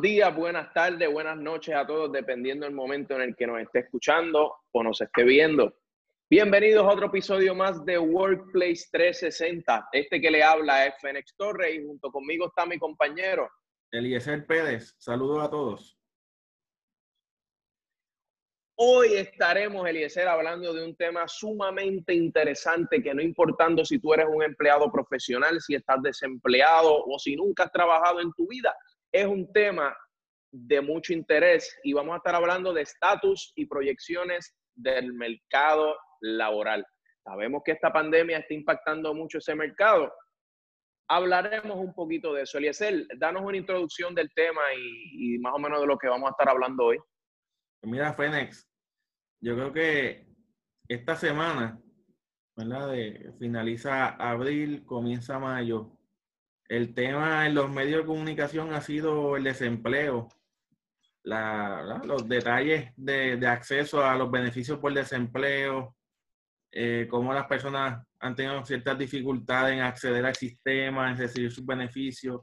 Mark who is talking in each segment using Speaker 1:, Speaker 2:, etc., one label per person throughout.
Speaker 1: días, buenas tardes, buenas noches a todos, dependiendo del momento en el que nos esté escuchando o nos esté viendo. Bienvenidos a otro episodio más de Workplace 360. Este que le habla es Fénix Torres y junto conmigo está mi compañero.
Speaker 2: Eliezer Pérez. Saludos a todos.
Speaker 1: Hoy estaremos, Eliezer, hablando de un tema sumamente interesante que no importando si tú eres un empleado profesional, si estás desempleado o si nunca has trabajado en tu vida, es un tema de mucho interés y vamos a estar hablando de estatus y proyecciones del mercado laboral. Sabemos que esta pandemia está impactando mucho ese mercado. Hablaremos un poquito de eso. Eliezer, danos una introducción del tema y, más o menos de lo que vamos a estar hablando hoy.
Speaker 2: Mira, Fénix, yo creo que esta semana, ¿verdad? De, finaliza abril, comienza mayo. El tema en los medios de comunicación ha sido el desempleo, la, los detalles de, de, acceso a los beneficios por desempleo, eh, cómo las personas han tenido ciertas dificultades en acceder al sistema, en recibir sus beneficios.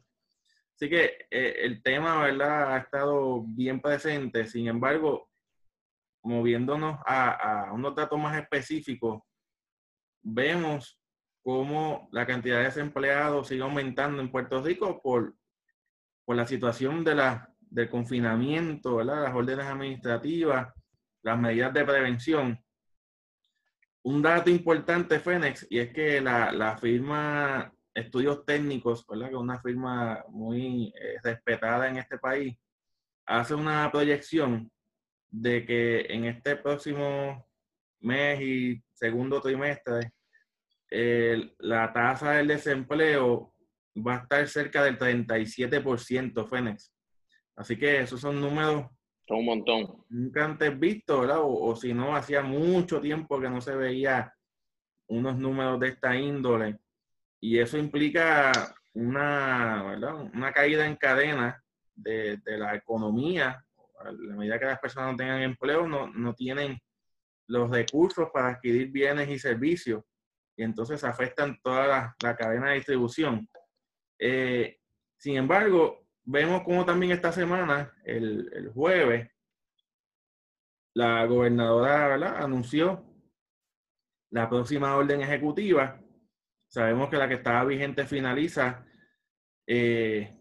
Speaker 2: Así que eh, el tema, ¿verdad?, ha estado bien presente. Sin embargo, moviéndonos a, a unos datos más específicos, vemos cómo la cantidad de desempleados sigue aumentando en Puerto Rico por, por la situación de la, del confinamiento, ¿verdad? las órdenes administrativas, las medidas de prevención. Un dato importante, Fénix, y es que la, la firma Estudios Técnicos, ¿verdad? que es una firma muy eh, respetada en este país, hace una proyección de que en este próximo mes y segundo trimestre, la tasa del desempleo va a estar cerca del 37%, Fénix. Así que esos son números.
Speaker 1: Son un montón.
Speaker 2: Nunca antes visto, ¿verdad? O, o, si no, hacía mucho tiempo que no se veía unos números de esta índole. Y eso implica una, ¿verdad? una caída en cadena de, de la economía a la medida que las personas no tengan empleo, no, no tienen los recursos para adquirir bienes y servicios y entonces afectan toda la, la cadena de distribución. Eh, sin embargo, vemos como también esta semana, el, el jueves, la gobernadora ¿verdad? anunció la próxima orden ejecutiva. Sabemos que la que estaba vigente finaliza eh,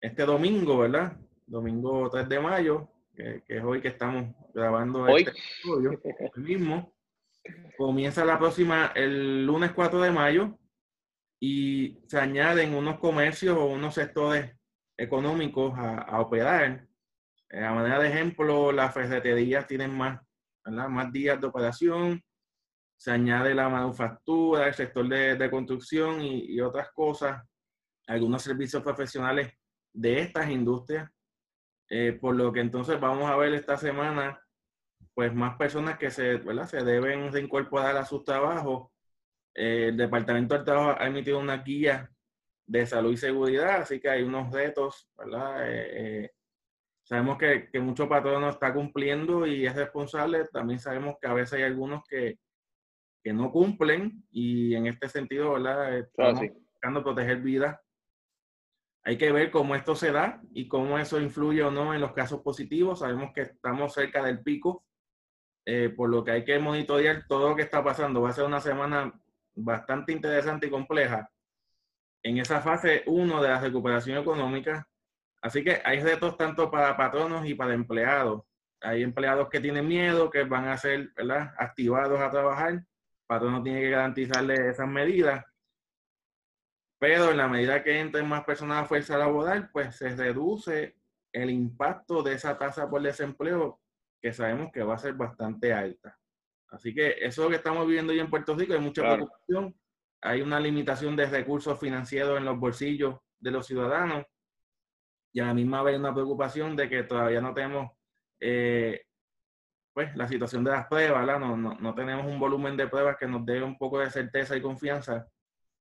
Speaker 2: este domingo, ¿verdad? Domingo 3 de mayo que, que, es hoy que estamos grabando
Speaker 1: hoy
Speaker 2: este estudio, el mismo. Comienza la próxima, el lunes 4 de mayo, y se añaden unos comercios o unos sectores económicos a, operar. Eh, a manera de ejemplo, las ferreterías tienen más, más días de operación, se añade la manufactura, el sector de, de construcción y, y otras cosas, algunos servicios profesionales de estas industrias. Eh, por lo que entonces vamos a ver esta semana, pues más personas que se, ¿verdad? se deben reincorporar a sus trabajos. Eh, el Departamento del Trabajo ha emitido una guía de salud y seguridad, así que hay unos retos, ¿verdad? Eh, sabemos que, que mucho patrón no está cumpliendo y es responsable. También sabemos que a veces hay algunos que, que no cumplen y en este sentido, ¿verdad? Estamos
Speaker 1: Ah, sí.
Speaker 2: buscando proteger vidas hay que ver cómo esto se da y cómo eso influye o no en los casos positivos. Sabemos que estamos cerca del pico, eh, por lo que hay que monitorear todo lo que está pasando. Va a ser una semana bastante interesante y compleja en esa fase 1 de la recuperación económica. Así que hay retos tanto para patronos y para empleados. Hay empleados que tienen miedo, que van a ser ¿verdad? activados a trabajar. Patrono tiene que garantizarle esas medidas pero en la medida que entren más personas a fuerza laboral, pues se reduce el impacto de esa tasa por desempleo que sabemos que va a ser bastante alta. Así que eso que estamos viviendo hoy en Puerto Rico, hay mucha
Speaker 1: Claro.
Speaker 2: preocupación, hay una limitación de recursos financieros en los bolsillos de los ciudadanos y a la misma vez una preocupación de que todavía no tenemos eh, pues, la situación de las pruebas. No, no, no tenemos un volumen de pruebas que nos dé un poco de certeza y confianza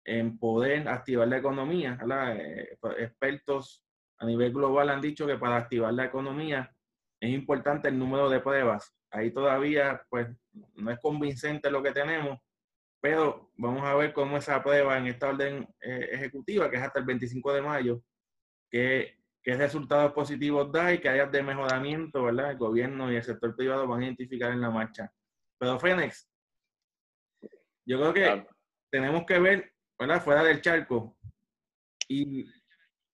Speaker 2: en poder activar la economía. Eh, expertos a nivel global han dicho que para activar la economía es importante el número de pruebas. Ahí todavía, pues, no es convincente lo que tenemos, pero vamos a ver cómo esa prueba en esta orden eh, ejecutiva, que es hasta el 25 de mayo, que qué resultados positivos da y qué áreas de mejoramiento, ¿verdad? El gobierno y el sector privado van a identificar en la marcha. Pero Fénix, yo creo que tenemos que ver, ¿verdad? Fuera del charco. Y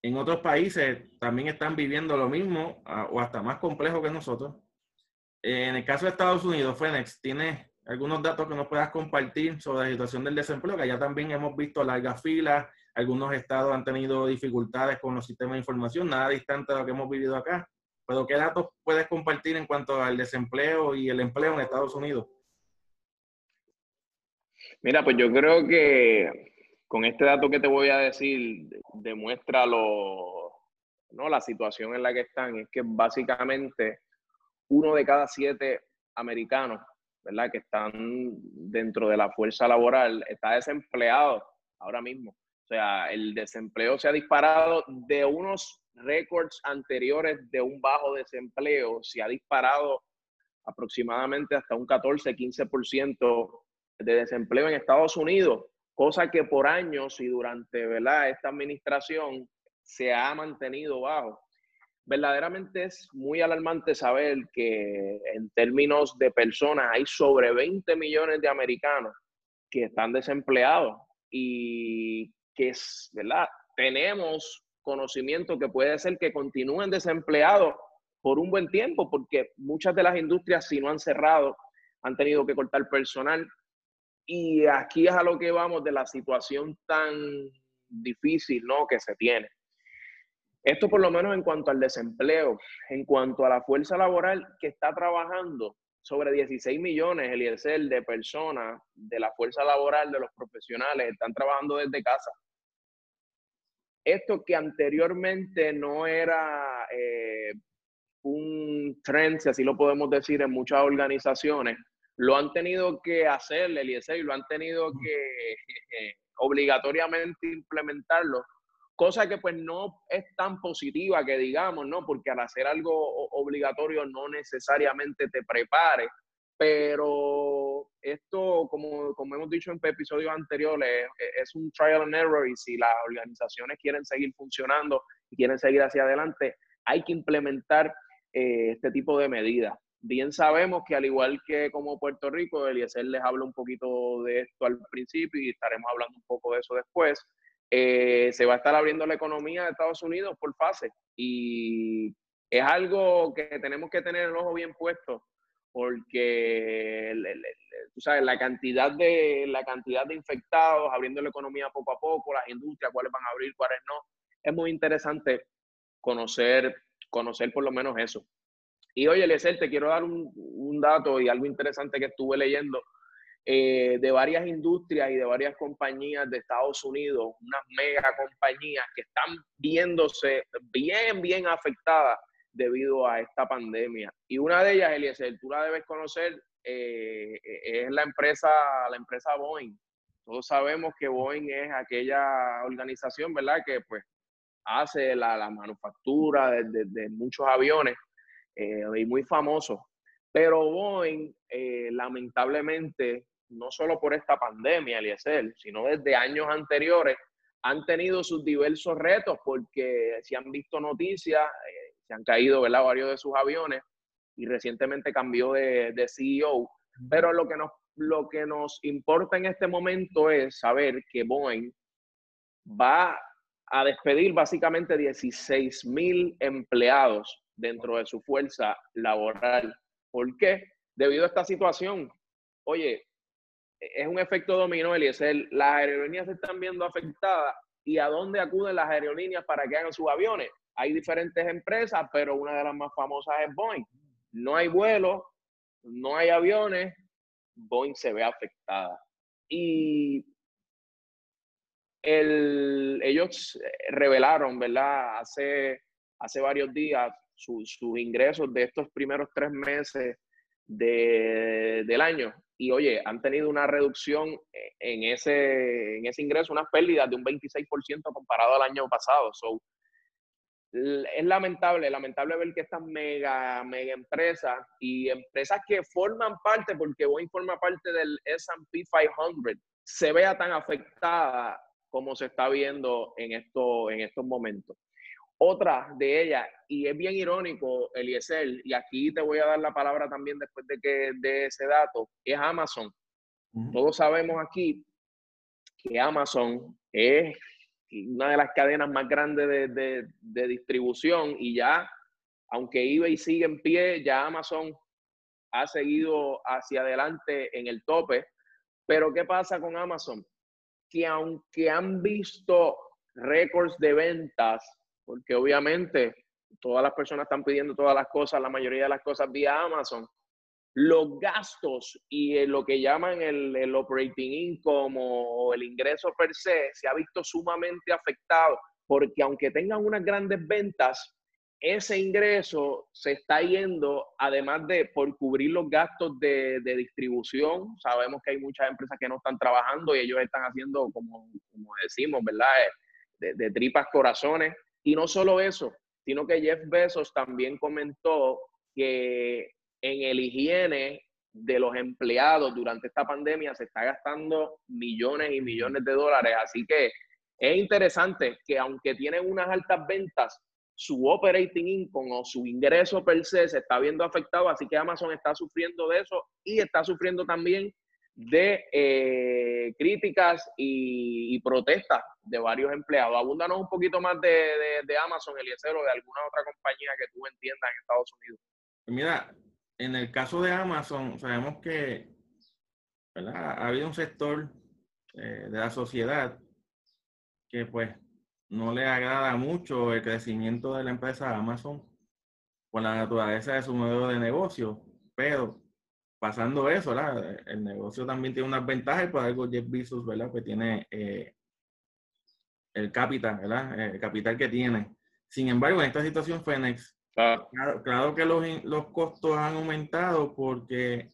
Speaker 2: en otros países también están viviendo lo mismo o hasta más complejo que nosotros. En el caso de Estados Unidos, Fénix, ¿tienes algunos datos que nos puedas compartir sobre la situación del desempleo? Que allá también hemos visto largas filas, algunos estados han tenido dificultades con los sistemas de información, nada distante de lo que hemos vivido acá. Pero ¿qué datos puedes compartir en cuanto al desempleo y el empleo en Estados Unidos?
Speaker 1: Mira, pues yo creo que con este dato que te voy a decir demuestra lo, ¿no? la situación en la que están. Es que básicamente uno de cada siete americanos, ¿verdad? Que están dentro de la fuerza laboral está desempleado ahora mismo. O sea, el desempleo se ha disparado de unos récords anteriores de un bajo desempleo, se ha disparado aproximadamente hasta un 14-15% de desempleo en Estados Unidos, cosa que por años y durante ¿verdad? esta administración se ha mantenido bajo. Verdaderamente es muy alarmante saber que en términos de personas hay sobre 20 millones de americanos que están desempleados y que es, ¿verdad? Tenemos conocimiento que puede ser que continúen desempleados por un buen tiempo, porque muchas de las industrias, si no han cerrado, han tenido que cortar personal. Y aquí es a lo que vamos de la situación tan difícil, ¿no? Que se tiene. Esto por lo menos en cuanto al desempleo, en cuanto a la fuerza laboral que está trabajando, sobre 16 millones, Eliezer, de personas de la fuerza laboral, de los profesionales, están trabajando desde casa esto que anteriormente no era eh, un trend, si así lo podemos decir, en muchas organizaciones, lo han tenido que hacer, Eliezer, y lo han tenido que obligatoriamente implementarlo, cosa que pues no es tan positiva que digamos, ¿no? Porque al hacer algo obligatorio no necesariamente te prepare, pero esto, como, como hemos dicho en episodios anteriores, es un trial and error y si las organizaciones quieren seguir funcionando y quieren seguir hacia adelante, hay que implementar eh, este tipo de medidas. Bien sabemos que al igual que como Puerto Rico, Eliezer les habla un poquito de esto al principio y estaremos hablando un poco de eso después, eh, se va a estar abriendo la economía de Estados Unidos por fase y es algo que tenemos que tener el ojo bien puesto porque tú sabes, la cantidad, de, la cantidad de infectados, abriendo la economía poco a poco, las industrias, cuáles van a abrir, cuáles no, es muy interesante conocer, conocer por lo menos eso. Y oye, Eliezer, te quiero dar un, dato y algo interesante que estuve leyendo eh, de varias industrias y de varias compañías de Estados Unidos, unas mega compañías que están viéndose bien, bien afectadas debido a esta pandemia. Y una de ellas, Eliezer, tú la debes conocer, eh, es la empresa, la empresa Boeing. Todos sabemos que Boeing es aquella organización, ¿verdad? Que pues hace la, manufactura de, muchos aviones eh, y muy famoso. Pero Boeing, eh, lamentablemente, no solo por esta pandemia, Eliezer, sino desde años anteriores, han tenido sus diversos retos porque si han visto noticias, se han caído ¿verdad? varios de sus aviones y recientemente cambió de, de CEO. Pero lo que, nos, lo que nos importa en este momento es saber que Boeing va a despedir básicamente 16 mil empleados dentro de su fuerza laboral. ¿Por qué? Debido a esta situación. Oye, es un efecto dominó, Eliezer. Las aerolíneas se están viendo afectadas. ¿Y a dónde acuden las aerolíneas para que hagan sus aviones? hay diferentes empresas, pero una de las más famosas es Boeing. No hay vuelos, no hay aviones, Boeing se ve afectada. Y ellos revelaron, ¿verdad? Hace, hace varios días sus ingresos de estos primeros tres meses del año. Y oye, han tenido una reducción en ese, en ese ingreso, unas pérdidas de un 26% comparado al año pasado. So, es lamentable, lamentable ver que estas mega, mega empresas y empresas que forman parte, porque Boeing forma parte del S&P 500, se vea tan afectada como se está viendo en, esto, en estos momentos. Otra de ellas, y es bien irónico, Eliezer, y aquí te voy a dar la palabra también después de que de ese dato, es Amazon. Todos sabemos aquí que Amazon es una de las cadenas más grandes de, de, distribución y ya, aunque eBay sigue en pie, ya Amazon ha seguido hacia adelante en el tope. Pero ¿qué pasa con Amazon? Que aunque han visto récords de ventas, porque obviamente todas las personas están pidiendo todas las cosas, la mayoría de las cosas vía Amazon, los gastos y lo que llaman el, el, operating income o el ingreso per se se ha visto sumamente afectado porque aunque tengan unas grandes ventas, ese ingreso se está yendo, además de por cubrir los gastos de, de distribución. Sabemos que hay muchas empresas que no están trabajando y ellos están haciendo, como, como decimos, ¿verdad? De, de tripas corazones. Y no solo eso, sino que Jeff Bezos también comentó que en el higiene de los empleados durante esta pandemia se está gastando millones y millones de dólares. Así que es interesante que aunque tienen unas altas ventas, su operating income o su ingreso per se se está viendo afectado. Así que Amazon está sufriendo de eso y está sufriendo también de eh, críticas y, protestas de varios empleados. Abúndanos un poquito más de, de, de Amazon, Eliezer, o de alguna otra compañía que tú entiendas en Estados Unidos.
Speaker 2: Mira, en el caso de Amazon, sabemos que ha habido un sector eh, de la sociedad que pues no le agrada mucho el crecimiento de la empresa Amazon por la naturaleza de su modelo de negocio, pero pasando eso, el negocio también tiene unas ventajas y por algo Jeff Bezos, ¿verdad? Pues tiene eh, el capital, ¿verdad? El capital que tiene. Sin embargo, en esta situación, Fenex Claro, que los, los costos han aumentado porque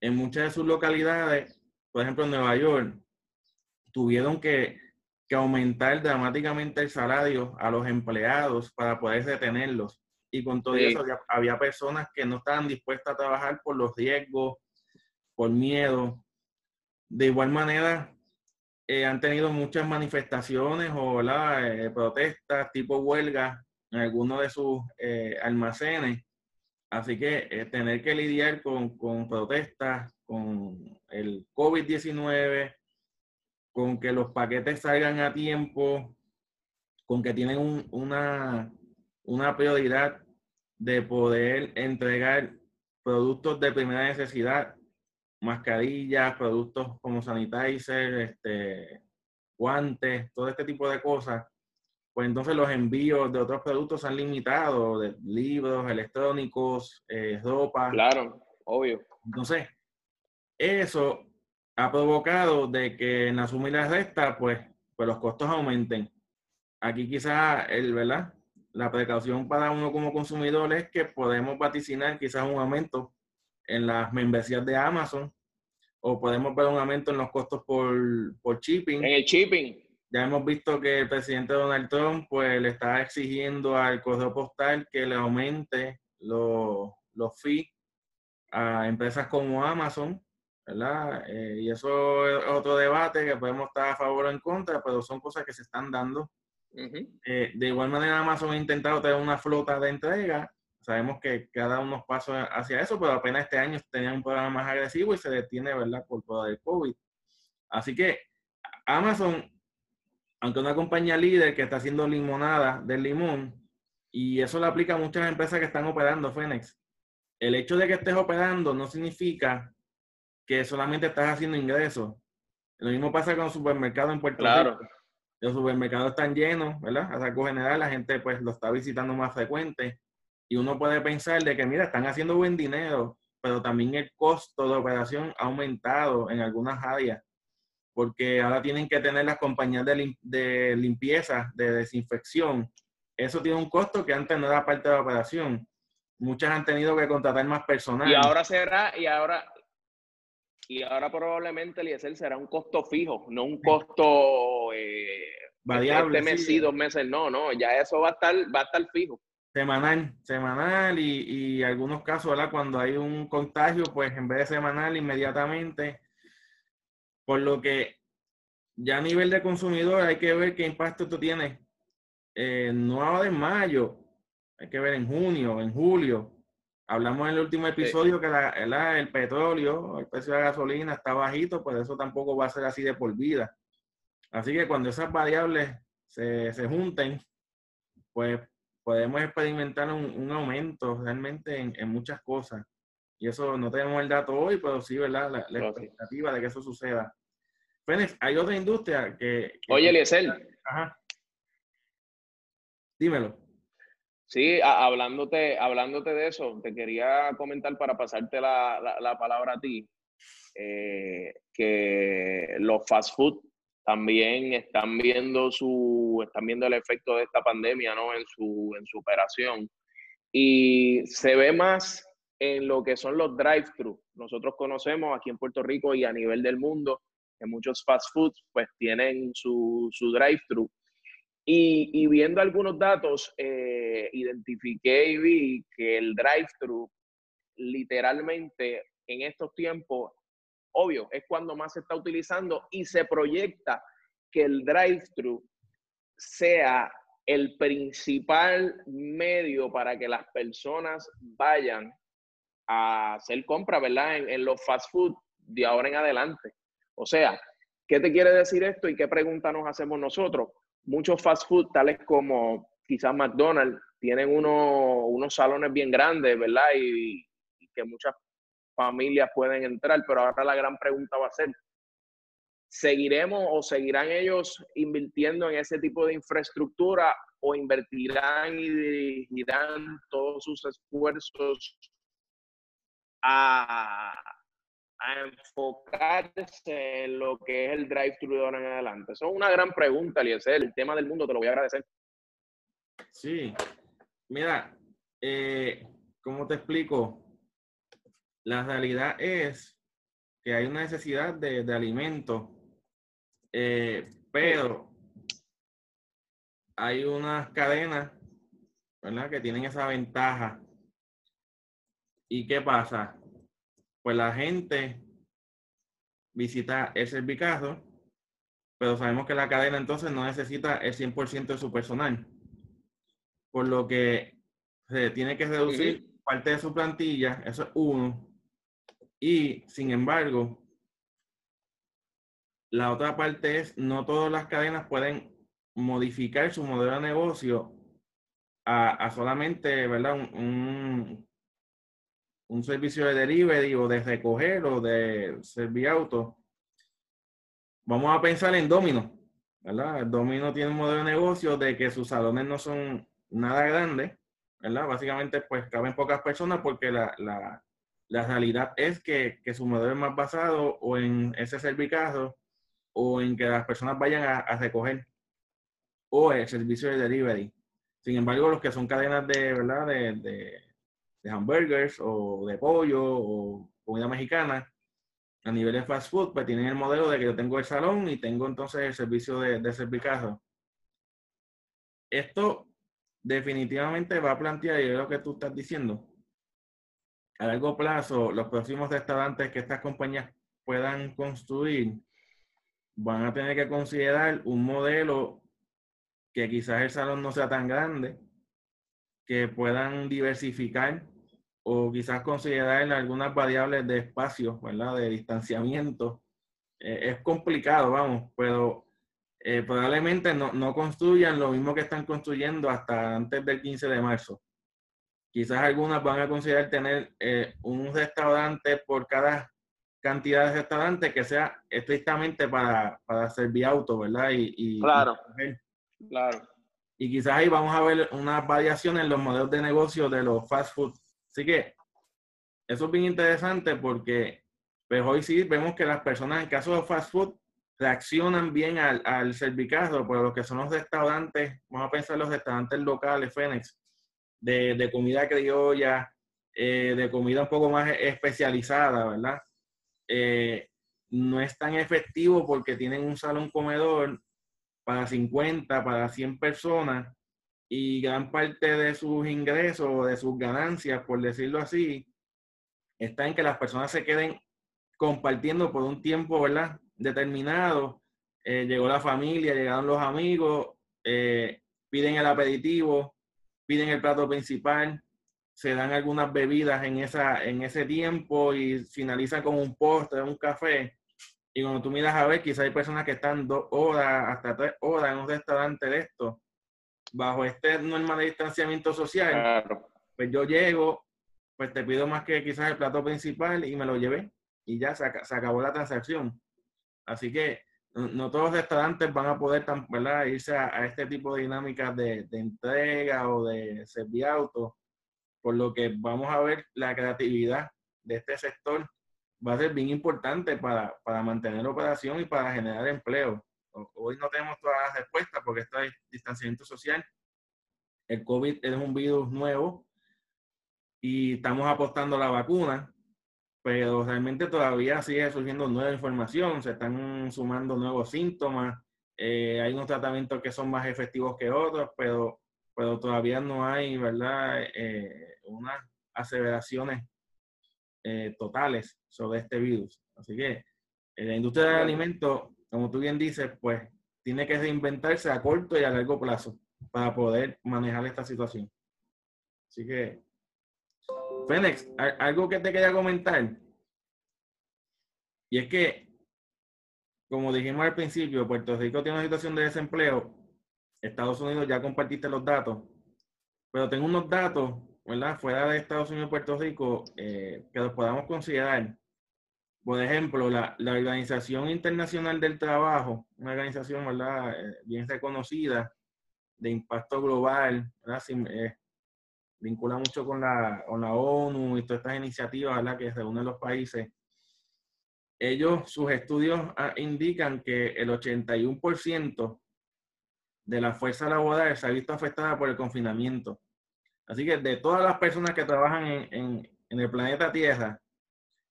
Speaker 2: en muchas de sus localidades, por ejemplo en Nueva York, tuvieron que, aumentar dramáticamente el salario a los empleados para poder retenerlos. Y con todo eso había, personas que no estaban dispuestas a trabajar por los riesgos, por miedo. De igual manera, eh, han tenido muchas manifestaciones o eh, protestas tipo huelga en algunos de sus eh, almacenes. Así que eh, tener que lidiar con, con protestas, con el COVID-19, con que los paquetes salgan a tiempo, con que tienen una, una prioridad de poder entregar productos de primera necesidad, mascarillas, productos como sanitizer, este, guantes, todo este tipo de cosas pues entonces los envíos de otros productos han limitado, de libros, electrónicos, eh, ropa.
Speaker 1: Claro, obvio.
Speaker 2: Entonces, eso ha provocado de que en la suma y la resta, pues, pues los costos aumenten. Aquí quizás, el, ¿verdad? La precaución para uno como consumidor es que podemos vaticinar quizás un aumento en las membresías de Amazon o podemos ver un aumento en los costos por, por shipping.
Speaker 1: En el shipping.
Speaker 2: Ya hemos visto que el presidente Donald Trump pues le está exigiendo al correo postal que le aumente los, los fees a empresas como Amazon, ¿verdad? Eh, y eso es otro debate que podemos estar a favor o en contra, pero son cosas que se están dando. Eh, de igual manera, Amazon ha intentado tener una flota de entrega. Sabemos que cada unos pasos hacia eso, pero apenas este año tenía un programa más agresivo y se detiene, ¿verdad? Por todo el COVID. Así que Amazon aunque una compañía líder que está haciendo limonada del limón, y eso le aplica a muchas empresas que están operando, Fénix. El hecho de que estés operando no significa que solamente estás haciendo ingresos. Lo mismo pasa con los supermercados en Puerto Rico. Los supermercados están llenos, ¿verdad? A saco general, la gente pues lo está visitando más frecuente. Y uno puede pensar de que, mira, están haciendo buen dinero, pero también el costo de operación ha aumentado en algunas áreas porque ahora tienen que tener las compañías de, limpieza, de desinfección. Eso tiene un costo que antes no era parte de la operación. Muchas han tenido que contratar más personal.
Speaker 1: Y ahora será, y ahora, y ahora probablemente el será un costo fijo, no un costo eh,
Speaker 2: variable.
Speaker 1: Este mes sí, dos meses, no, no, ya eso va a estar, va a estar fijo.
Speaker 2: Semanal, semanal y, y algunos casos, ¿verdad? Cuando hay un contagio, pues en vez de semanal, inmediatamente por lo que ya a nivel de consumidor hay que ver qué impacto esto tiene eh, no ahora en mayo, hay que ver en junio, en julio. Hablamos en el último episodio que la, el petróleo, el precio de la gasolina está bajito, pues eso tampoco va a ser así de por vida. Así que cuando esas variables se, se junten, pues podemos experimentar un, aumento realmente en, muchas cosas. Y eso no tenemos el dato hoy, pero sí, ¿verdad? La, expectativa de que eso suceda. Fénix, hay otra industria que...
Speaker 1: Oye, Eliezer. Ajá.
Speaker 2: Dímelo.
Speaker 1: Sí, hablándote, hablándote de eso, te quería comentar para pasarte la, la, palabra a ti, eh, que los fast food también están viendo su, están viendo el efecto de esta pandemia, ¿no? En su, en su operación. Y se ve más en lo que son los drive-thru. Nosotros conocemos aquí en Puerto Rico y a nivel del mundo que muchos fast foods pues tienen su, su drive-thru. Y, viendo algunos datos, eh, identifiqué y vi que el drive-thru literalmente en estos tiempos obvio, es cuando más se está utilizando y se proyecta que el drive-thru sea el principal medio para que las personas vayan a hacer compra, ¿verdad? En, los fast food de ahora en adelante. O sea, ¿qué te quiere decir esto y qué pregunta nos hacemos nosotros? Muchos fast food, tales como quizás McDonald's, tienen unos salones bien grandes, ¿verdad? Y, y que muchas familias pueden entrar, pero ahora la gran pregunta va a ser, ¿seguiremos o seguirán ellos invirtiendo en ese tipo de infraestructura o invertirán y dirigirán todos sus esfuerzos a, enfocarse en lo que es el drive-thru de ahora en adelante? Eso es una gran pregunta, Eliezer. El tema del mundo te lo voy a agradecer.
Speaker 2: Sí, mira, eh, ¿cómo te explico? La realidad es que hay una necesidad de, de alimento, eh, pero hay unas cadenas, ¿verdad? Que tienen esa ventaja. ¿Y qué pasa? Pues la gente visita el servicazo, pero sabemos que la cadena entonces no necesita el 100% de su personal. Por lo que se tiene que reducir parte de su plantilla, eso es uno. Y, sin embargo, la otra parte es, no todas las cadenas pueden modificar su modelo de negocio a, solamente, ¿verdad? Un, un, servicio de delivery o de recoger o de servir auto. Vamos a pensar en Domino, ¿verdad? Domino tiene un modelo de negocio de que sus salones no son nada grandes, ¿verdad? Básicamente, pues caben pocas personas porque la, la, la realidad es que, su modelo es más basado o en ese servicazo o en que las personas vayan a, recoger o el servicio de delivery. Sin embargo, los que son cadenas de, ¿verdad? De, hamburgers o de pollo o comida mexicana, a nivel de fast food, pues tienen el modelo de que yo tengo el salón y tengo entonces el servicio de, de servicazo. Esto definitivamente va a plantear, y es lo que tú estás diciendo, a largo plazo, los próximos restaurantes que estas compañías puedan construir van a tener que considerar un modelo que quizás el salón no sea tan grande, que puedan diversificar o quizás considerar algunas variables de espacio, ¿verdad? De distanciamiento. Eh, es complicado, vamos, pero eh, probablemente no, no construyan lo mismo que están construyendo hasta antes del 15 de marzo. Quizás algunas van a considerar tener eh, un restaurante por cada cantidad de restaurantes que sea estrictamente para, para servir auto, ¿verdad? Y,
Speaker 1: claro, claro.
Speaker 2: Y quizás ahí vamos a ver unas variaciones en los modelos de negocio de los fast food. Así que eso es bien interesante porque pues hoy sí vemos que las personas en caso de fast food reaccionan bien al, al servicarro, pero lo que son los restaurantes, vamos a pensar los restaurantes locales, Fénix, de, comida criolla, eh, de comida un poco más especializada, ¿verdad? Eh, no es tan efectivo porque tienen un salón comedor para 50, para 100 personas y gran parte de sus ingresos, de sus ganancias, por decirlo así, está en que las personas se queden compartiendo por un tiempo, ¿verdad? Determinado. Eh, llegó la familia, llegaron los amigos, piden el aperitivo, piden el plato principal, se dan algunas bebidas en, esa, en ese tiempo y finalizan con un postre, un café. Y cuando tú miras a ver, quizás hay personas que están dos horas, hasta tres horas en un restaurante de esto, bajo este norma de distanciamiento social. Pues yo llego, pues te pido más que quizás el plato principal y me lo llevé y ya se, acabó la transacción. Así que no, todos los restaurantes van a poder ¿verdad? irse a, este tipo de dinámicas de, entrega o de serviauto, por lo que vamos a ver la creatividad de este sector va a ser bien importante para, para mantener operación y para generar empleo. Hoy no tenemos todas las respuestas porque está el distanciamiento social. El COVID es un virus nuevo y estamos apostando a la vacuna, pero realmente todavía sigue surgiendo nueva información, se están sumando nuevos síntomas, eh, hay unos tratamientos que son más efectivos que otros, pero, pero todavía no hay, ¿verdad?, eh, unas aseveraciones eh, totales sobre este virus. Así que la industria del alimento, como tú bien dices, pues tiene que reinventarse a corto y a largo plazo para poder manejar esta situación. Así que Fénix, algo que te quería comentar. Y es que, como dijimos al principio, Puerto Rico tiene una situación de desempleo. Estados Unidos ya compartiste los datos. Pero tengo unos datos, ¿verdad? Fuera de Estados Unidos y Puerto Rico, eh, que los podamos considerar. Por ejemplo, la, Organización Internacional del Trabajo, una organización, ¿verdad? Eh, bien reconocida, de impacto global, ¿verdad? Eh, vincula mucho con la, con la ONU y todas estas iniciativas ¿verdad? que reúnen los países. Ellos, sus estudios ah, indican que el 81% de la fuerza laboral se ha visto afectada por el confinamiento. Así que de todas las personas que trabajan en, en, en el planeta Tierra,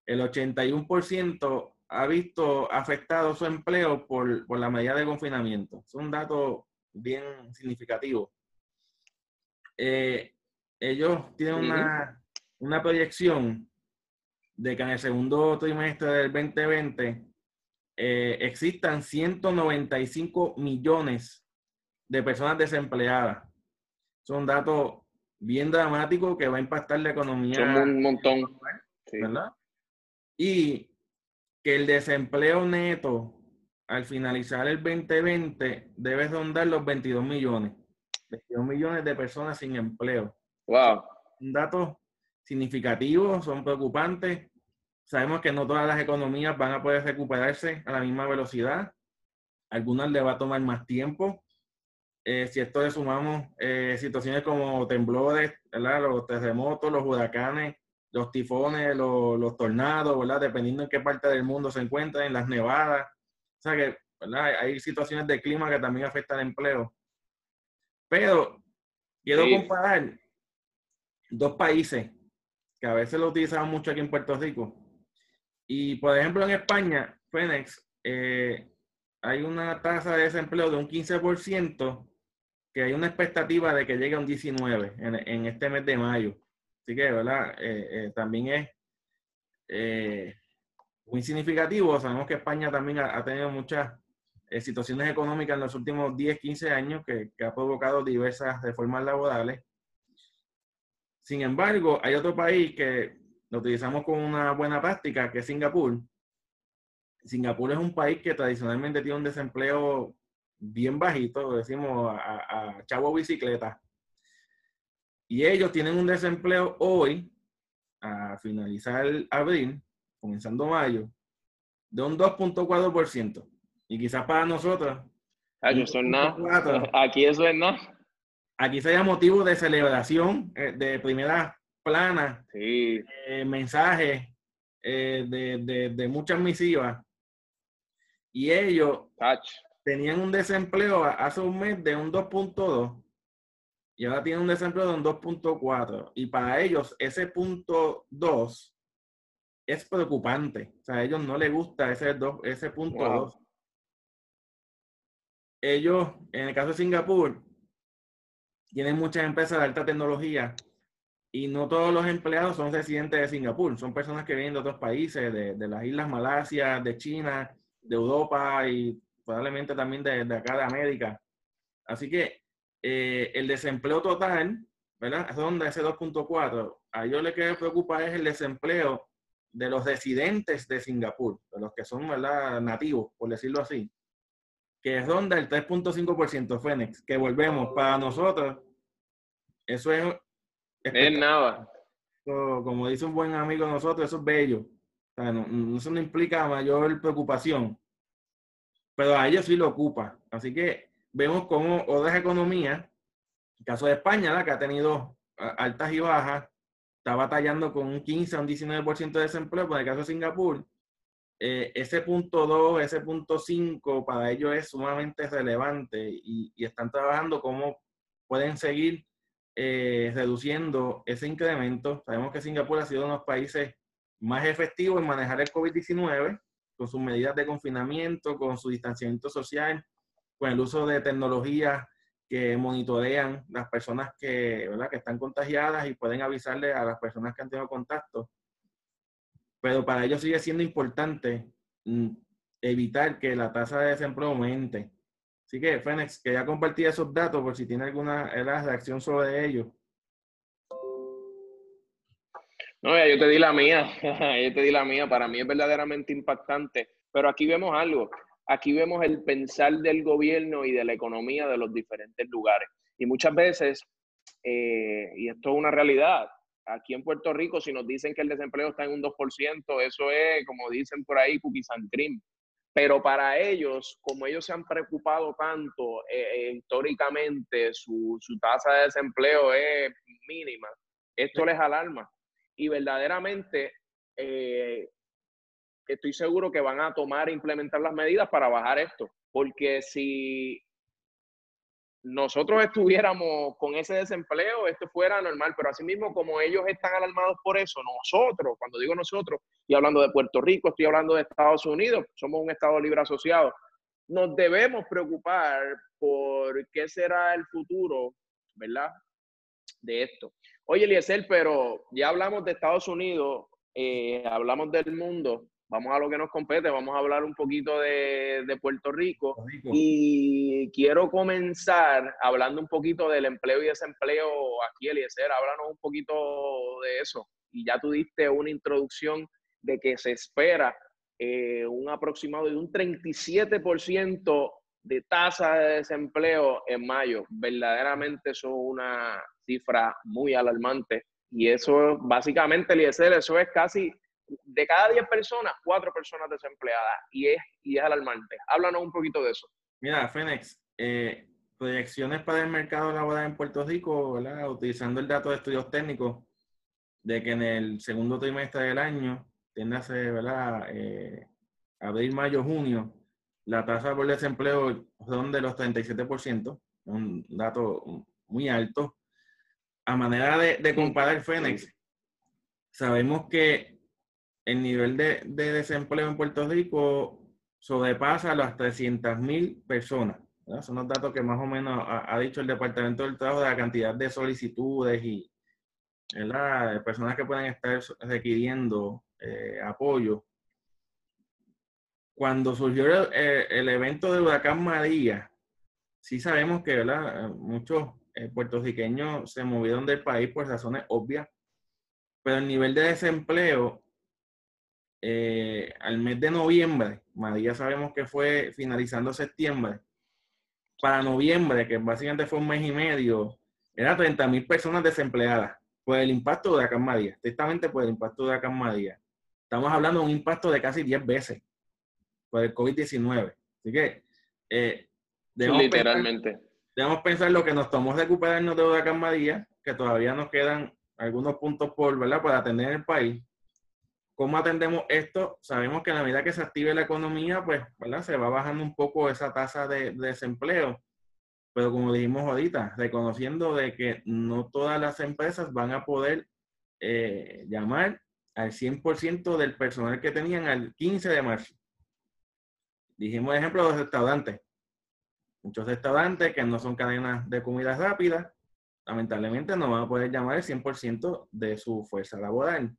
Speaker 2: el 81% ha visto afectado su empleo por, por la medida de confinamiento. Es un dato bien significativo. Eh, ellos tienen una, una, proyección de que en el segundo trimestre del 2020 eh, existan 195 millones de personas desempleadas. Es un dato bien dramático que va a impactar la economía.
Speaker 1: un montón.
Speaker 2: ¿Verdad? Y que el desempleo neto al finalizar el 2020 debe rondar los 22 millones. 22 millones de personas sin empleo.
Speaker 1: Wow.
Speaker 2: Un dato significativo, son preocupantes. Sabemos que no todas las economías van a poder recuperarse a la misma velocidad. Algunas le va a tomar más tiempo. Eh, si esto le sumamos eh, situaciones como temblores, los terremotos, los huracanes, los tifones, los, los, tornados, ¿verdad? dependiendo en qué parte del mundo se encuentren, las nevadas. O sea que hay situaciones de clima que también afectan el empleo. Pero quiero comparar dos países que a veces lo utilizamos mucho aquí en Puerto Rico. Y por ejemplo en España, Fénix, eh, hay una tasa de desempleo de un 15%, que hay una expectativa de que llegue a un 19% en, este mes de mayo. Así que, ¿verdad? Eh, eh, también es muy significativo. Sabemos que España también ha, tenido muchas situaciones económicas en los últimos 10, 15 años que, ha provocado diversas reformas laborales sin embargo, hay otro país que lo utilizamos con una buena práctica, que es Singapur. Singapur es un país que tradicionalmente tiene un desempleo bien bajito, decimos a, chavo bicicleta. Y ellos tienen un desempleo hoy, a finalizar abril, comenzando mayo, de un 2.4%. Y quizás para nosotros.
Speaker 1: eso es nada. Aquí eso es nada
Speaker 2: aquí sería motivo de celebración, eh, de primera plana,
Speaker 1: sí.
Speaker 2: Eh, mensajes eh, de, muchas misivas. Y ellos tenían un desempleo hace un mes de un 2.2 y ahora tienen un desempleo de un 2.4. Y para ellos ese punto 2 es preocupante. O sea, a ellos no les gusta ese, dos, ese punto 2. Ellos, en el caso de Singapur, tienen muchas empresas de alta tecnología y no todos los empleados son residentes de Singapur, son personas que vienen de otros países, de, las islas Malasia, de China, de Europa y probablemente también de, acá de América. Así que eh, el desempleo total, ¿verdad? Ronda ese 2.4. A ellos lo que les preocupa es el desempleo de los residentes de Singapur, de los que son ¿verdad? nativos, por decirlo así, que ronda el 3.5% Fénix, que volvemos para nosotros, eso es...
Speaker 1: Es nada.
Speaker 2: Como dice un buen amigo de nosotros, eso es bello. eso no implica mayor preocupación, pero a ellos sí lo ocupa. Así que vemos cómo otras economías, el caso de España, la que ha tenido altas y bajas, está batallando con un 15 a un 19% de desempleo, por el caso de Singapur, eh, ese punto 2, ese punto 5 para ellos es sumamente relevante y, están trabajando cómo pueden seguir eh, reduciendo ese incremento. Sabemos que Singapur ha sido uno de los países más efectivos en manejar el COVID-19 con sus medidas de confinamiento, con su distanciamiento social, con el uso de tecnologías que monitorean las personas que, ¿verdad? que están contagiadas y pueden avisarle a las personas que han tenido contacto. Pero para ellos sigue siendo importante mm, evitar que la tasa de desempleo aumente. Así que, Fénix, quería compartir esos datos por si tiene alguna reacción sobre ellos.
Speaker 1: No, yo te di la mía, yo te di la mía. Para mí es verdaderamente impactante. Pero aquí vemos algo aquí vemos el pensar del gobierno y de la economía de los diferentes lugares. Y muchas veces, eh, y esto es una realidad, aquí en Puerto Rico, si nos dicen que el desempleo está en un 2%, eso es, como dicen por ahí, cookies and cream. Pero para ellos, como ellos se han preocupado tanto eh, eh, históricamente, su, su tasa de desempleo es mínima, esto les alarma. Y verdaderamente estoy seguro que van a tomar e implementar las medidas para bajar esto. Porque si nosotros estuviéramos con ese desempleo, esto fuera normal, pero asimismo como ellos están alarmados por eso, nosotros, cuando digo nosotros, estoy hablando de Puerto Rico, estoy hablando de Estados Unidos, somos un Estado libre asociado, nos debemos preocupar por qué será el futuro, ¿verdad? De esto. Oye, Eliezer, pero ya hablamos de Estados Unidos, eh, hablamos del mundo, vamos a lo que nos compete, vamos a hablar un poquito de, Puerto Rico. Y quiero comenzar hablando un poquito del empleo y desempleo aquí, Eliezer. Háblanos un poquito de eso. Y ya tú diste una introducción de que se espera eh, un aproximado de un 37% de tasa de desempleo en mayo. Verdaderamente eso es una cifra muy alarmante. Y eso, básicamente, Eliezer, eso es casi de cada 10 personas, 4 personas desempleadas y es, y es alarmante. Háblanos un poquito de eso.
Speaker 2: Mira, Fénix, eh, proyecciones para el mercado laboral en Puerto Rico, ¿verdad? utilizando el dato de estudios técnicos, de que en el segundo trimestre del año tiende a ser, ¿verdad? Eh, abril, mayo, junio, la tasa por desempleo son de los 37%, un dato muy alto. A manera de, de comparar Fénix, sabemos que el nivel de, desempleo en Puerto Rico sobrepasa las 300.000 personas. Son los datos que más o menos ha, dicho el Departamento del Trabajo de la cantidad de solicitudes y de personas que pueden estar requiriendo eh, apoyo. Cuando surgió el, evento de huracán María, sí sabemos que muchos eh, puertorriqueños se movieron del país por razones obvias, pero el nivel de desempleo eh, al mes de noviembre, María sabemos que fue finalizando septiembre, para noviembre, que básicamente fue un mes y medio, era 30 mil personas desempleadas por el impacto de Huracán María, estrictamente por el impacto de Huracán María. Estamos hablando de un impacto de casi 10 veces por el COVID-19. Así que eh,
Speaker 1: debemos literalmente.
Speaker 2: Pensar, debemos pensar lo que nos tomó recuperarnos de Huracán María, que todavía nos quedan algunos puntos por, ¿verdad? Para atender el país ¿Cómo atendemos esto? Sabemos que a la medida que se active la economía, pues, ¿verdad? Se va bajando un poco esa tasa de, desempleo. Pero como dijimos ahorita, reconociendo de que no todas las empresas van a poder eh, llamar al 100% del personal que tenían al 15 de marzo. Dijimos, ejemplo, los restaurantes. Muchos restaurantes que no son cadenas de comida rápida, lamentablemente no van a poder llamar el 100% de su fuerza laboral.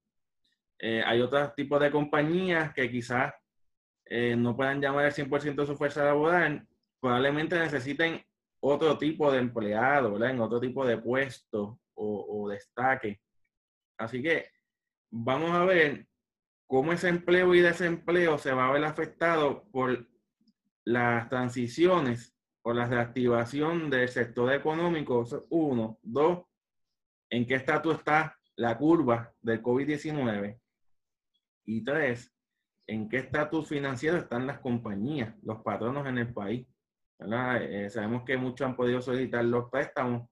Speaker 2: Eh, hay otros tipos de compañías que quizás eh, no puedan llamar el 100% de su fuerza laboral, probablemente necesiten otro tipo de empleado, ¿verdad? En otro tipo de puesto o, o destaque. Así que vamos a ver cómo ese empleo y desempleo se va a ver afectado por las transiciones o la reactivación del sector económico. Uno, dos, en qué estatus está la curva del COVID-19. Y tres, en qué estatus financiero están las compañías, los patronos en el país. Eh, sabemos que muchos han podido solicitar los préstamos,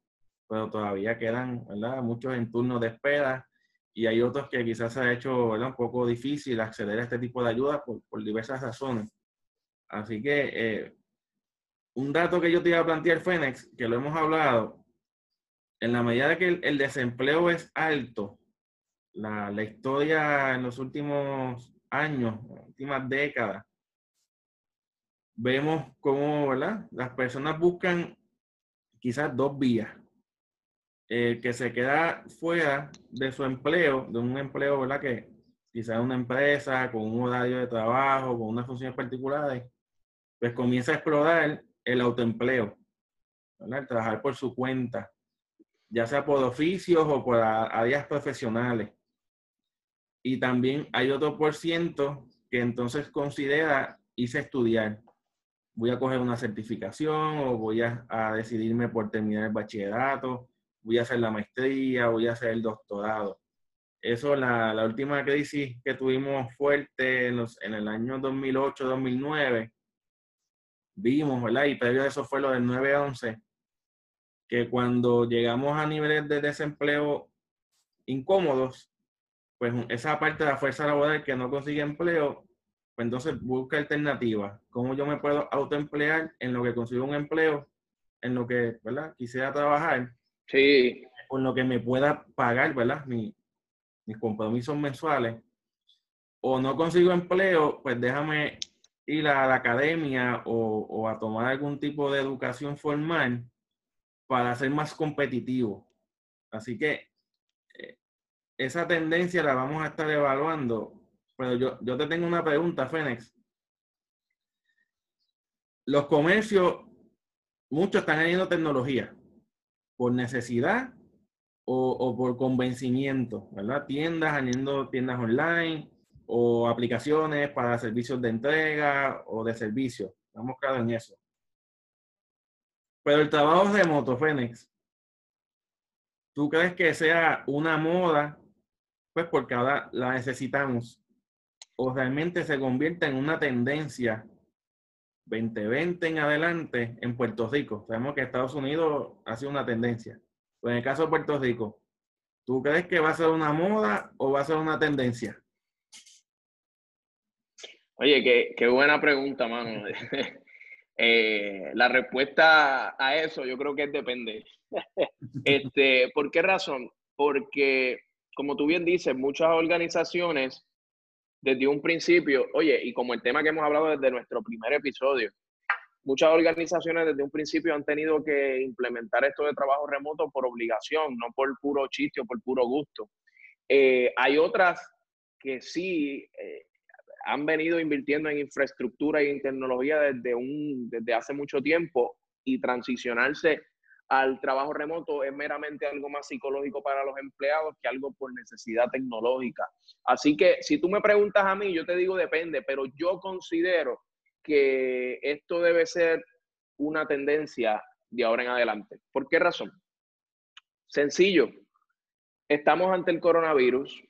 Speaker 2: pero todavía quedan muchos en turno de espera y hay otros que quizás se ha hecho un poco difícil acceder a este tipo de ayuda por, diversas razones. Así que eh, un dato que yo te iba a plantear, Fénix, que lo hemos hablado, en la medida que el, desempleo es alto, la, historia en los últimos años, últimas décadas, vemos cómo ¿verdad? las personas buscan quizás dos vías que se queda fuera de su empleo, de un empleo, ¿verdad? Que quizás una empresa con un horario de trabajo, con unas funciones particulares, pues comienza a explorar el autoempleo, ¿verdad? El trabajar por su cuenta, ya sea por oficios o por áreas profesionales. Y también hay otro por ciento que entonces considera a estudiar. Voy a coger una certificación o voy a, a decidirme por terminar el bachillerato voy a hacer la maestría, voy a hacer el doctorado. Eso, la, la última crisis que tuvimos fuerte en, los, en el año 2008-2009, vimos, ¿verdad? Y previo a eso fue lo del 9-11, que cuando llegamos a niveles de desempleo incómodos, pues esa parte de la fuerza laboral que no consigue empleo, pues entonces busca alternativas. ¿Cómo yo me puedo autoemplear en lo que consigo un empleo, en lo que, ¿verdad? Quisiera trabajar
Speaker 1: Sí.
Speaker 2: Con lo que me pueda pagar, ¿verdad? mis compromisos mensuales. O no consigo empleo, pues déjame ir a la academia o, a tomar algún tipo de educación formal para ser más competitivo. Así que esa tendencia la vamos a estar evaluando. Pero yo, yo te tengo una pregunta, Fénix. Los comercios, muchos están añadiendo tecnología por necesidad o, por convencimiento, ¿verdad? Tiendas, añadiendo tiendas online o aplicaciones para servicios de entrega o de servicio. Estamos claros en eso. Pero el trabajo remoto, Fénix, ¿tú crees que sea una moda? Pues porque ahora la necesitamos. ¿O realmente se convierte en una tendencia 2020 en adelante en Puerto Rico. Sabemos que Estados Unidos ha sido una tendencia. Pues en el caso de Puerto Rico, ¿tú crees que va a ser una moda o va a ser una tendencia?
Speaker 1: Oye, qué, qué buena pregunta, mano. Eh, la respuesta a eso yo creo que depende. este, ¿Por qué razón? Porque, como tú bien dices, muchas organizaciones desde un principio, oye, y como el tema que hemos hablado desde nuestro primer episodio, muchas organizaciones desde un principio han tenido que implementar esto de trabajo remoto por obligación, no por puro chiste o por puro gusto. Eh, hay otras que sí eh, han venido invirtiendo en infraestructura y en tecnología desde, un, desde hace mucho tiempo y transicionarse al trabajo remoto es meramente algo más psicológico para los empleados que algo por necesidad tecnológica. Así que si tú me preguntas a mí, yo te digo depende, pero yo considero que esto debe ser una tendencia de ahora en adelante. ¿Por qué razón? Sencillo, estamos ante el coronavirus,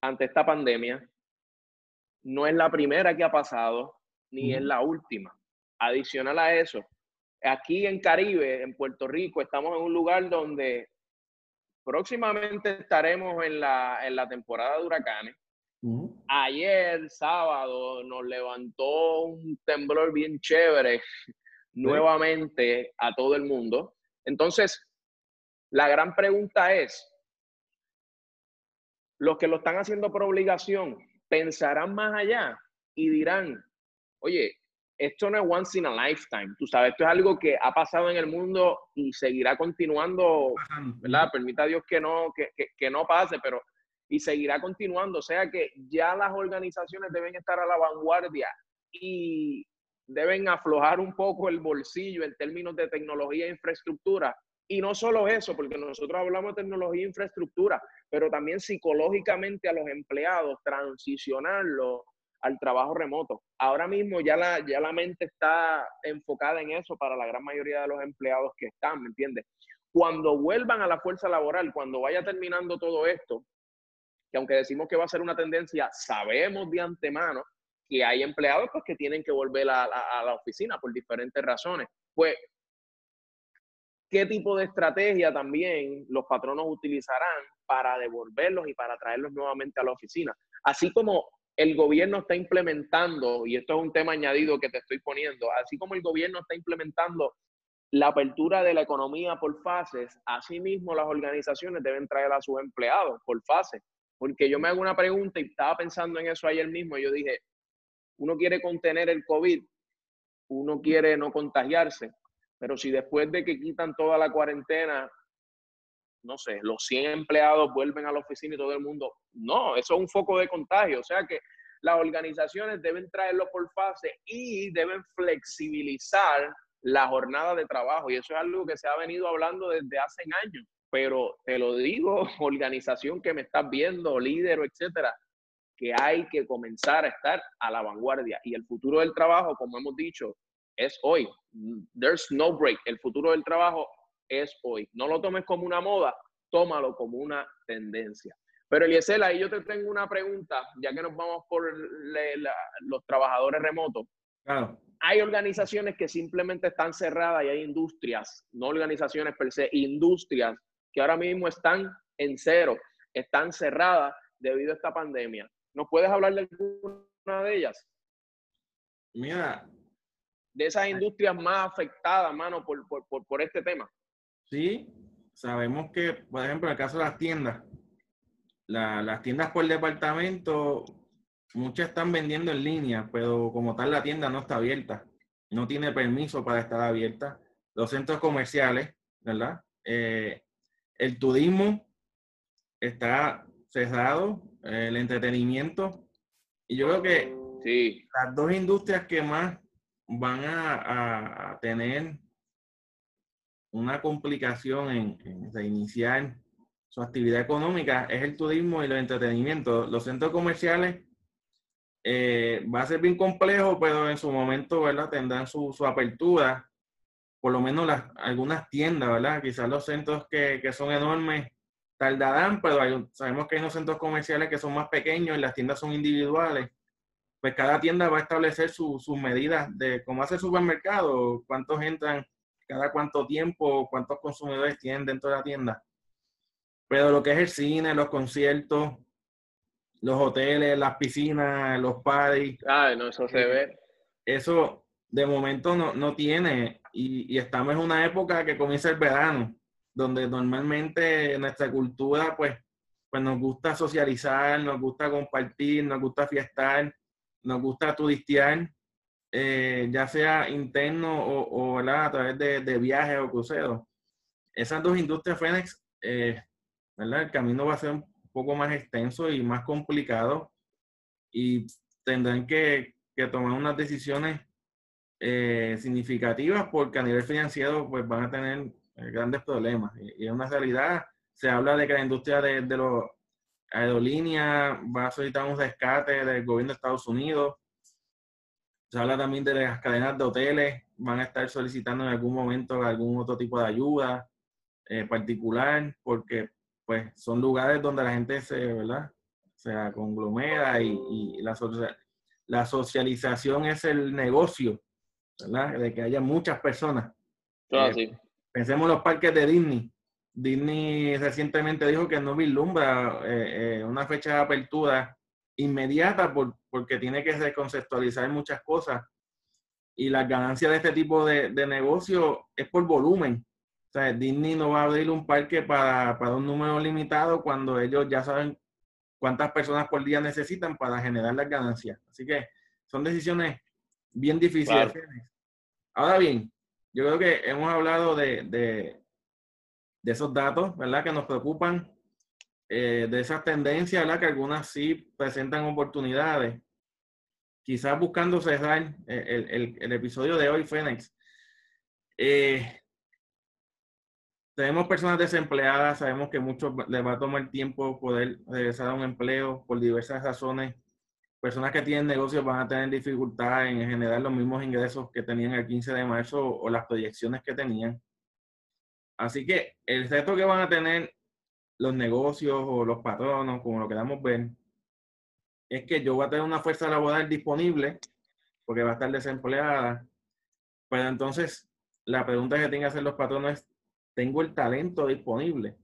Speaker 1: ante esta pandemia, no es la primera que ha pasado, ni es la última. Adicional a eso, aquí en Caribe, en Puerto Rico, estamos en un lugar donde próximamente estaremos en la, en la temporada de huracanes. Ayer, sábado, nos levantó un temblor bien chévere nuevamente a todo el mundo. Entonces, la gran pregunta es, los que lo están haciendo por obligación, pensarán más allá y dirán, oye, esto no es once in a lifetime, tú sabes, esto es algo que ha pasado en el mundo y seguirá continuando, ¿verdad? Permita a Dios que no, que, que, no pase, pero y seguirá continuando, o sea que ya las organizaciones deben estar a la vanguardia y deben aflojar un poco el bolsillo en términos de tecnología e infraestructura. Y no solo eso, porque nosotros hablamos de tecnología e infraestructura, pero también psicológicamente a los empleados, transicionarlo al trabajo remoto. Ahora mismo ya la, ya la mente está enfocada en eso para la gran mayoría de los empleados que están, ¿me entiendes? Cuando vuelvan a la fuerza laboral, cuando vaya terminando todo esto, que aunque decimos que va a ser una tendencia, sabemos de antemano que hay empleados pues, que tienen que volver a, la oficina por diferentes razones. Pues, ¿qué tipo de estrategia también los patronos utilizarán para devolverlos y para traerlos nuevamente a la oficina? Así como el gobierno está implementando, y esto es un tema añadido que te estoy poniendo, así como el gobierno está implementando la apertura de la economía por fases, asimismo las organizaciones deben traer a sus empleados por fases. Porque yo me hago una pregunta y estaba pensando en eso ayer mismo y yo dije, uno quiere contener el COVID, uno quiere no contagiarse, pero si después de que quitan toda la cuarentena, no sé, los 100 empleados vuelven a la oficina y todo el mundo, no, eso es un foco de contagio, o sea que las organizaciones deben traerlo por fase y deben flexibilizar la jornada de trabajo y eso es algo que se ha venido hablando desde hace años, pero te lo digo, organización que me estás viendo, líder, etcétera, que hay que comenzar a estar a la vanguardia. Y el futuro del trabajo, como hemos dicho, es hoy. There's no break. El futuro del trabajo es hoy. No lo tomes como una moda, tómalo como una tendencia. Pero Eliezer, ahí yo te tengo una pregunta, ya que nos vamos por los trabajadores remotos. Hay organizaciones que simplemente están cerradas y hay industrias, no organizaciones per se, industrias que ahora mismo están en cero, están cerradas debido a esta pandemia. ¿Nos puedes hablar de alguna de ellas?
Speaker 2: Mira.
Speaker 1: De esas industrias más afectadas, mano, por, por, este tema.
Speaker 2: Sí, sabemos que, por ejemplo, en el caso de las tiendas, las tiendas por departamento, muchas están vendiendo en línea, pero como tal la tienda no está abierta, no tiene permiso para estar abierta. Los centros comerciales, ¿verdad? Eh, el turismo está cerrado, el entretenimiento. Y yo creo que
Speaker 1: sí.
Speaker 2: las dos industrias que más van a, tener una complicación en, reiniciar su actividad económica es el turismo y los entretenimientos. Los centros comerciales eh, va a ser bien complejo, pero en su momento, ¿verdad? Tendrán su, apertura. Por lo menos las, algunas tiendas, ¿verdad? Quizás los centros que, que son enormes tardarán, pero sabemos que hay unos centros comerciales que son más pequeños y las tiendas son individuales. Pues cada tienda va a establecer sus medidas de cómo hace el supermercado, cuántos entran, cada cuánto tiempo, cuántos consumidores tienen dentro de la tienda. Pero lo que es el cine, los conciertos, los hoteles, las piscinas, los parties.
Speaker 1: Ah, no, eso se ve.
Speaker 2: Eso de momento no, no tiene y, y estamos en una época que comienza el verano donde normalmente en nuestra cultura, pues, pues nos gusta socializar, nos gusta compartir, nos gusta fiestar, nos gusta turistear, eh, ya sea interno o, a través de, viajes o cruceros. Esas dos industrias, Fénix, eh, ¿verdad? El camino va a ser un poco más extenso y más complicado y tendrán que, tomar unas decisiones eh, significativas porque a nivel financiero pues van a tener eh, grandes problemas. Y, es una realidad. Se habla de que la industria de, de los aerolíneas va a solicitar un rescate del gobierno de Estados Unidos. Se habla también de las cadenas de hoteles, van a estar solicitando en algún momento algún otro tipo de ayuda eh, particular, porque pues son lugares donde la gente se, ¿verdad? se conglomera y, y la, la socialización es el negocio, ¿verdad? De que haya muchas personas.
Speaker 1: Eh,
Speaker 2: Pensemos en los parques de Disney. Disney recientemente dijo que no vislumbra eh, eh, una fecha de apertura inmediata por, porque tiene que reconceptualizar muchas cosas. Y las ganancias de este tipo de, de negocio es por volumen. O sea, Disney no va a abrir un parque para, para, un número limitado cuando ellos ya saben cuántas personas por día necesitan para generar las ganancias. Así que son decisiones bien difíciles. Ahora bien, yo creo que hemos hablado de, de, esos datos, ¿verdad? Que nos preocupan, eh, de esas tendencias, ¿verdad? Que algunas sí presentan oportunidades. quizás buscando cerrar el, el, episodio de hoy, Fénix. Eh, tenemos personas desempleadas, sabemos que muchos les va a tomar tiempo poder regresar a un empleo por diversas razones. Personas que tienen negocios van a tener dificultad en generar los mismos ingresos que tenían el 15 de marzo o las proyecciones que tenían. Así que el reto que van a tener los negocios o los patronos, como lo queramos ver, es que yo voy a tener una fuerza laboral disponible porque va a estar desempleada. Pero entonces, la pregunta que tienen que hacer los patronos es, ¿tengo el talento disponible?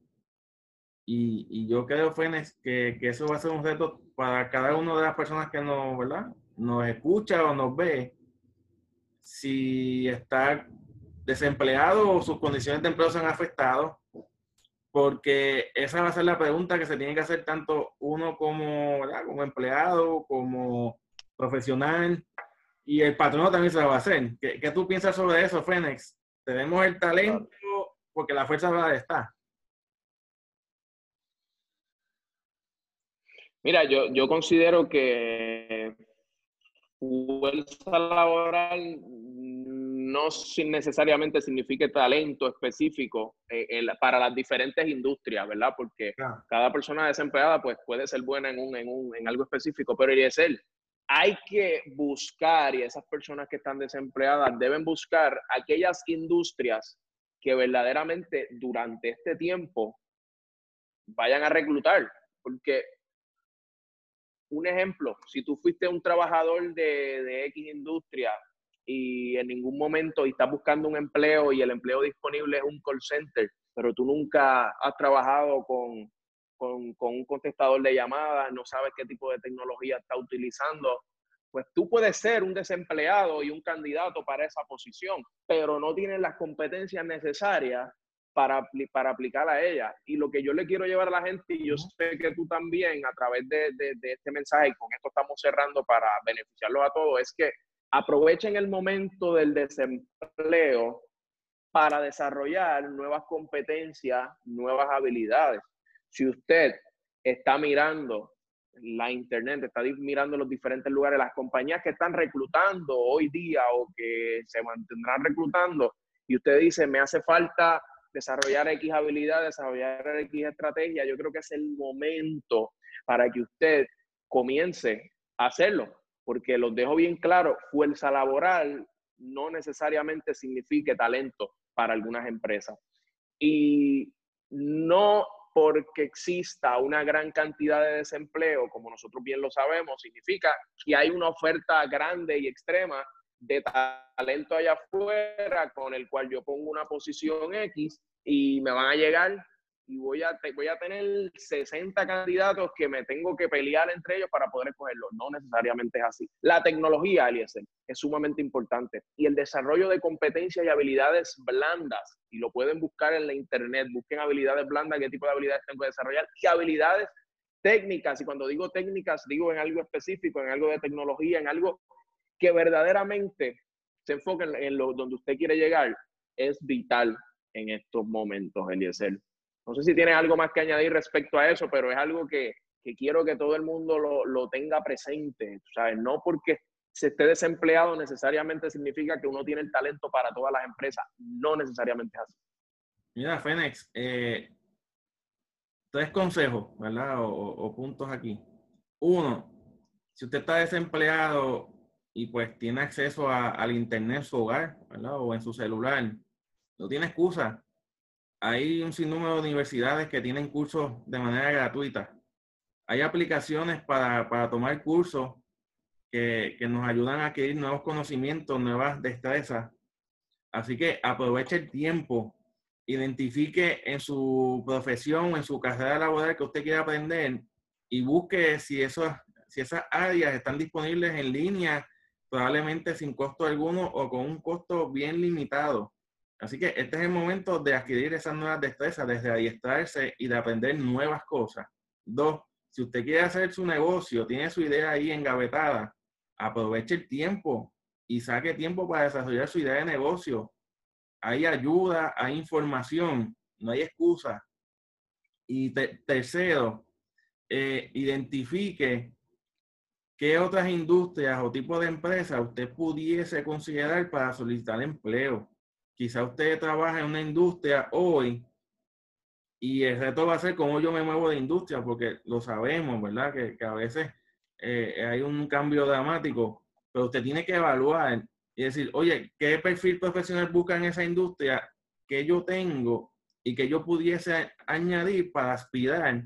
Speaker 2: Y, yo creo, Fenes, que, que, eso va a ser un reto para cada una de las personas que nos, ¿verdad? nos escucha o nos ve. Si está desempleado o sus condiciones de empleo se han afectado, porque esa va a ser la pregunta que se tiene que hacer tanto uno como, como empleado, como profesional, y el patrono también se la va a hacer. ¿Qué, qué tú piensas sobre eso, Fénix? ¿Tenemos el talento porque la fuerza va a estar?
Speaker 1: Mira, yo, yo considero que fuerza laboral no necesariamente signifique talento específico eh, para las diferentes industrias, ¿verdad? Porque cada persona desempleada pues, puede ser buena en, un, en, un, en algo específico, pero el hay que buscar, y esas personas que están desempleadas deben buscar aquellas industrias que verdaderamente durante este tiempo vayan a reclutar, porque un ejemplo, si tú fuiste un trabajador de, de X industria y en ningún momento y estás buscando un empleo y el empleo disponible es un call center, pero tú nunca has trabajado con, con, con un contestador de llamadas, no sabes qué tipo de tecnología está utilizando, pues tú puedes ser un desempleado y un candidato para esa posición, pero no tienes las competencias necesarias para, para aplicar a ella. Y lo que yo le quiero llevar a la gente, y yo sé que tú también, a través de, de, de este mensaje, y con esto estamos cerrando para beneficiarlos a todos, es que aprovechen el momento del desempleo para desarrollar nuevas competencias, nuevas habilidades. Si usted está mirando la internet, está mirando los diferentes lugares, las compañías que están reclutando hoy día o que se mantendrán reclutando, y usted dice, me hace falta desarrollar X habilidades, desarrollar X estrategia, yo creo que es el momento para que usted comience a hacerlo porque los dejo bien claro, fuerza laboral no necesariamente significa talento para algunas empresas. Y no porque exista una gran cantidad de desempleo, como nosotros bien lo sabemos, significa que hay una oferta grande y extrema de talento allá afuera con el cual yo pongo una posición X y me van a llegar y voy a, voy a tener 60 candidatos que me tengo que pelear entre ellos para poder escogerlos. No necesariamente es así. La tecnología, Eliezer, es sumamente importante y el desarrollo de competencias y habilidades blandas, y lo pueden buscar en la internet, busquen habilidades blandas, qué tipo de habilidades tengo que desarrollar, y habilidades técnicas, y cuando digo técnicas, digo en algo específico, en algo de tecnología, en algo que verdaderamente se enfoque en, lo donde usted quiere llegar, es vital en estos momentos, Eliezer. No sé si tienes algo más que añadir respecto a eso, pero es algo que, quiero que todo el mundo lo, tenga presente. ¿sabes? No porque se esté desempleado necesariamente significa que uno tiene el talento para todas las empresas. No necesariamente es así.
Speaker 2: Mira, Fénix, eh, tres consejos, ¿verdad? O, puntos aquí. Uno, si usted está desempleado y pues tiene acceso al internet en su hogar, ¿verdad? O en su celular, no tiene excusa hay un sinnúmero de universidades que tienen cursos de manera gratuita. Hay aplicaciones para, para tomar cursos que, que, nos ayudan a adquirir nuevos conocimientos, nuevas destrezas. Así que aproveche el tiempo, identifique en su profesión, en su carrera laboral que usted quiera aprender y busque si, esos, si esas áreas están disponibles en línea, probablemente sin costo alguno o con un costo bien limitado. Así que este es el momento de adquirir esas nuevas destrezas, desde adiestrarse y de aprender nuevas cosas. Dos, si usted quiere hacer su negocio, tiene su idea ahí engavetada, aproveche el tiempo y saque tiempo para desarrollar su idea de negocio. Hay ayuda, hay información, no hay excusa. Y tercero, eh, identifique ¿qué otras industrias o tipos de empresas usted pudiese considerar para solicitar empleo? Quizá usted trabaja en una industria hoy y el reto va a ser cómo yo me muevo de industria, porque lo sabemos, ¿verdad? Que, a veces eh, hay un cambio dramático, pero usted tiene que evaluar y decir, oye, ¿qué perfil profesional busca en esa industria que yo tengo y que yo pudiese añadir para aspirar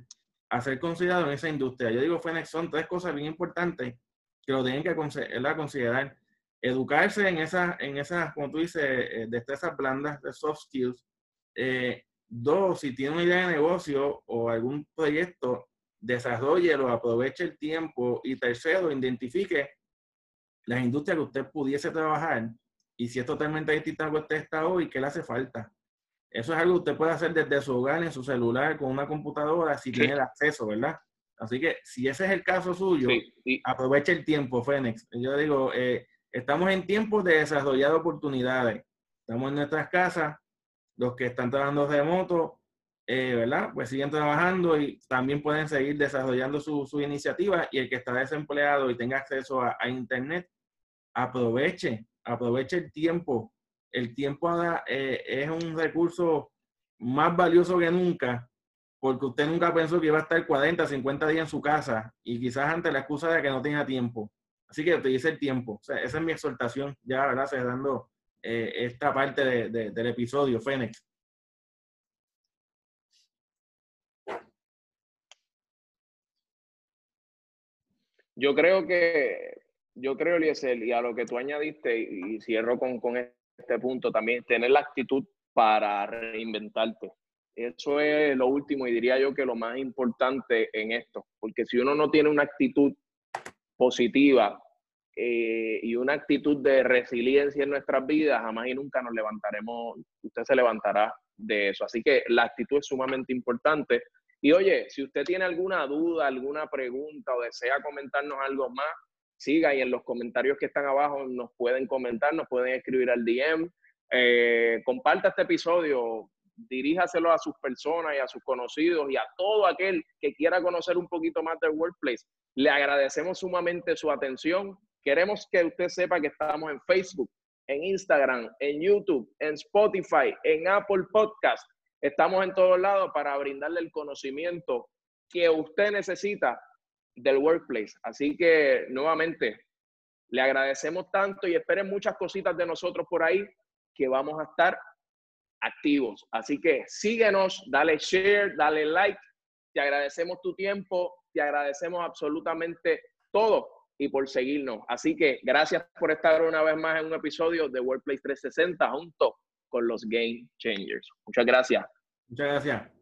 Speaker 2: a ser considerado en esa industria? Yo digo, Fenex, son tres cosas bien importantes que lo tienen que considerar. Educarse en esas, en esas como tú dices, eh, destrezas blandas, de soft skills. Eh, Dos, si tiene una idea de negocio o algún proyecto, desarrollelo, aproveche el tiempo. Y tercero, identifique las industrias que usted pudiese trabajar y si es totalmente distinta a que usted está hoy, ¿qué le hace falta? Eso es algo que usted puede hacer desde su hogar, en su celular, con una computadora, si tiene el acceso, ¿verdad? Así que si ese es el caso suyo, aproveche el tiempo, Fénix. Yo digo, eh, estamos en tiempos de desarrollar oportunidades. Estamos en nuestras casas, los que están trabajando remoto, eh, ¿verdad? Pues siguen trabajando y también pueden seguir desarrollando su, su iniciativa y el que está desempleado y tenga acceso a, Internet, aproveche, aproveche el tiempo. El tiempo eh, es un recurso más valioso que nunca porque usted nunca pensó que iba a estar 40, 50 días en su casa y quizás ante la excusa de que no tenga tiempo. Así que utilice el tiempo. O sea, esa es mi exhortación, ya, ¿verdad? Cerrando eh, esta parte del episodio, Fénix.
Speaker 1: Yo creo que, yo creo, Eliezer, y a lo que tú añadiste, y cierro con, con este punto también, tener la actitud para reinventarte. Eso es lo último y diría yo que lo más importante en esto, porque si uno no tiene una actitud positiva eh, y una actitud de resiliencia en nuestras vidas, jamás y nunca nos levantaremos, usted se levantará de eso. Así que la actitud es sumamente importante. Y oye, si usted tiene alguna duda, alguna pregunta o desea comentarnos algo más, siga y en los comentarios que están abajo nos pueden comentar, nos pueden escribir al DM. Eh, comparta este episodio, diríjaselo a sus personas y a sus conocidos y a todo aquel que quiera conocer un poquito más del Workplace. Le agradecemos sumamente su atención. Queremos que usted sepa que estamos en Facebook, en Instagram, en YouTube, en Spotify, en Apple Podcast. Estamos en todos lados para brindarle el conocimiento que usted necesita del workplace. Así que nuevamente le agradecemos tanto y esperen muchas cositas de nosotros por ahí que vamos a estar activos. Así que síguenos, dale share, dale like. Te agradecemos tu tiempo, te agradecemos absolutamente todo y por seguirnos. Así que gracias por estar una vez más en un episodio de Workplace 360 junto con los Game Changers. Muchas gracias.
Speaker 2: Muchas gracias.